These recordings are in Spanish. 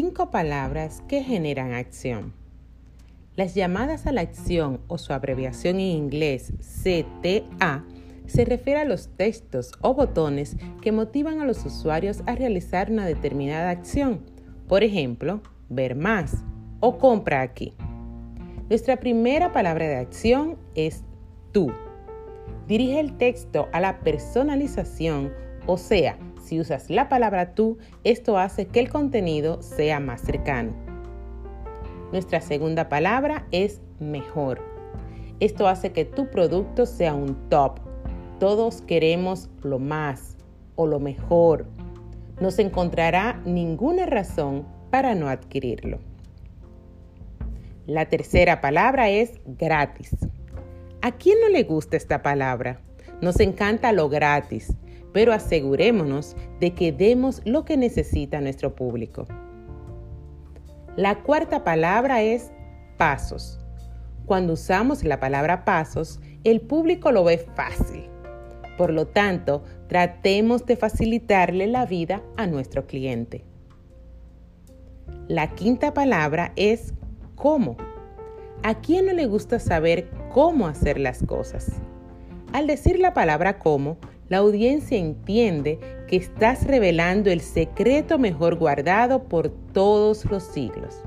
cinco palabras que generan acción. Las llamadas a la acción o su abreviación en inglés CTA se refiere a los textos o botones que motivan a los usuarios a realizar una determinada acción. Por ejemplo, ver más o compra aquí. Nuestra primera palabra de acción es tú. Dirige el texto a la personalización, o sea, si usas la palabra tú, esto hace que el contenido sea más cercano. Nuestra segunda palabra es mejor. Esto hace que tu producto sea un top. Todos queremos lo más o lo mejor. No se encontrará ninguna razón para no adquirirlo. La tercera palabra es gratis. ¿A quién no le gusta esta palabra? Nos encanta lo gratis, pero asegurémonos de que demos lo que necesita nuestro público. La cuarta palabra es pasos. Cuando usamos la palabra pasos, el público lo ve fácil. Por lo tanto, tratemos de facilitarle la vida a nuestro cliente. La quinta palabra es cómo. ¿A quién no le gusta saber cómo hacer las cosas? Al decir la palabra cómo, la audiencia entiende que estás revelando el secreto mejor guardado por todos los siglos.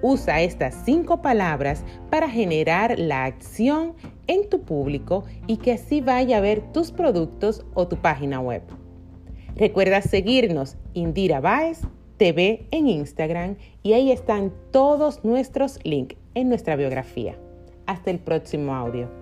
Usa estas cinco palabras para generar la acción en tu público y que así vaya a ver tus productos o tu página web. Recuerda seguirnos Indira Baez TV en Instagram y ahí están todos nuestros links en nuestra biografía. Hasta el próximo audio.